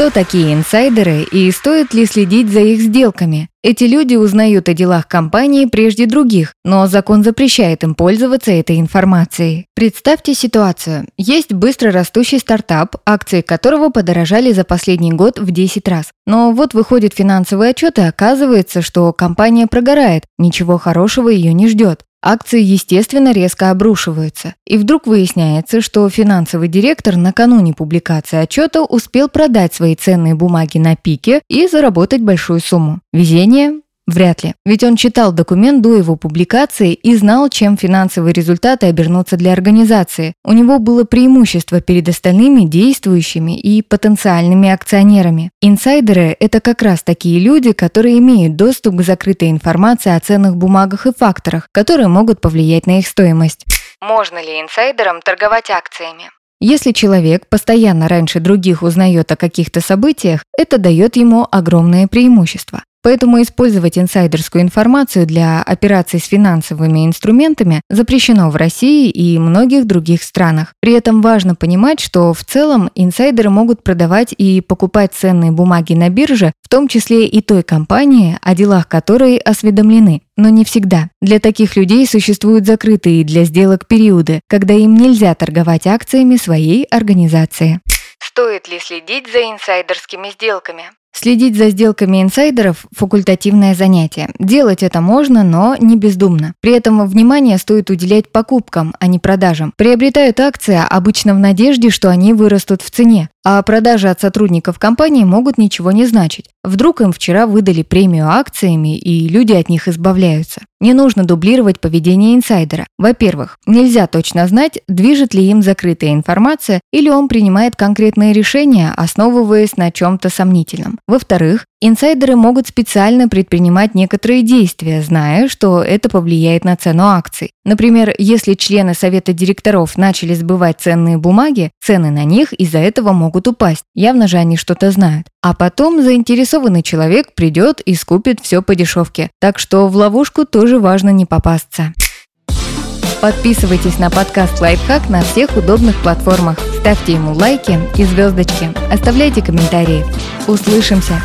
Кто такие инсайдеры и стоит ли следить за их сделками? Эти люди узнают о делах компании прежде других, но закон запрещает им пользоваться этой информацией. Представьте ситуацию. Есть быстро растущий стартап, акции которого подорожали за последний год в 10 раз. Но вот выходит финансовый отчет и оказывается, что компания прогорает, ничего хорошего ее не ждет. Акции, естественно, резко обрушиваются. И вдруг выясняется, что финансовый директор накануне публикации отчета успел продать свои ценные бумаги на пике и заработать большую сумму. Везение? Вряд ли. Ведь он читал документ до его публикации и знал, чем финансовые результаты обернутся для организации. У него было преимущество перед остальными действующими и потенциальными акционерами. Инсайдеры – это как раз такие люди, которые имеют доступ к закрытой информации о ценных бумагах и факторах, которые могут повлиять на их стоимость. Можно ли инсайдерам торговать акциями? Если человек постоянно раньше других узнает о каких-то событиях, это дает ему огромное преимущество. Поэтому использовать инсайдерскую информацию для операций с финансовыми инструментами запрещено в России и многих других странах. При этом важно понимать, что в целом инсайдеры могут продавать и покупать ценные бумаги на бирже, в том числе и той компании, о делах которой осведомлены. Но не всегда. Для таких людей существуют закрытые для сделок периоды, когда им нельзя торговать акциями своей организации. Стоит ли следить за инсайдерскими сделками? Следить за сделками инсайдеров – факультативное занятие. Делать это можно, но не бездумно. При этом внимание стоит уделять покупкам, а не продажам. Приобретают акции обычно в надежде, что они вырастут в цене. А продажи от сотрудников компании могут ничего не значить. Вдруг им вчера выдали премию акциями, и люди от них избавляются. Не нужно дублировать поведение инсайдера. Во-первых, нельзя точно знать, движет ли им закрытая информация или он принимает конкретные решения, основываясь на чем-то сомнительном. Во-вторых, инсайдеры могут специально предпринимать некоторые действия, зная, что это повлияет на цену акций. Например, если члены совета директоров начали сбывать ценные бумаги, цены на них из-за этого могут упасть. Явно же они что-то знают. А потом заинтересованный человек придет и скупит все по дешевке. Так что в ловушку тоже важно не попасться. Подписывайтесь на подкаст «Лайфхак» на всех удобных платформах. Ставьте ему лайки и звездочки. Оставляйте комментарии. Услышимся!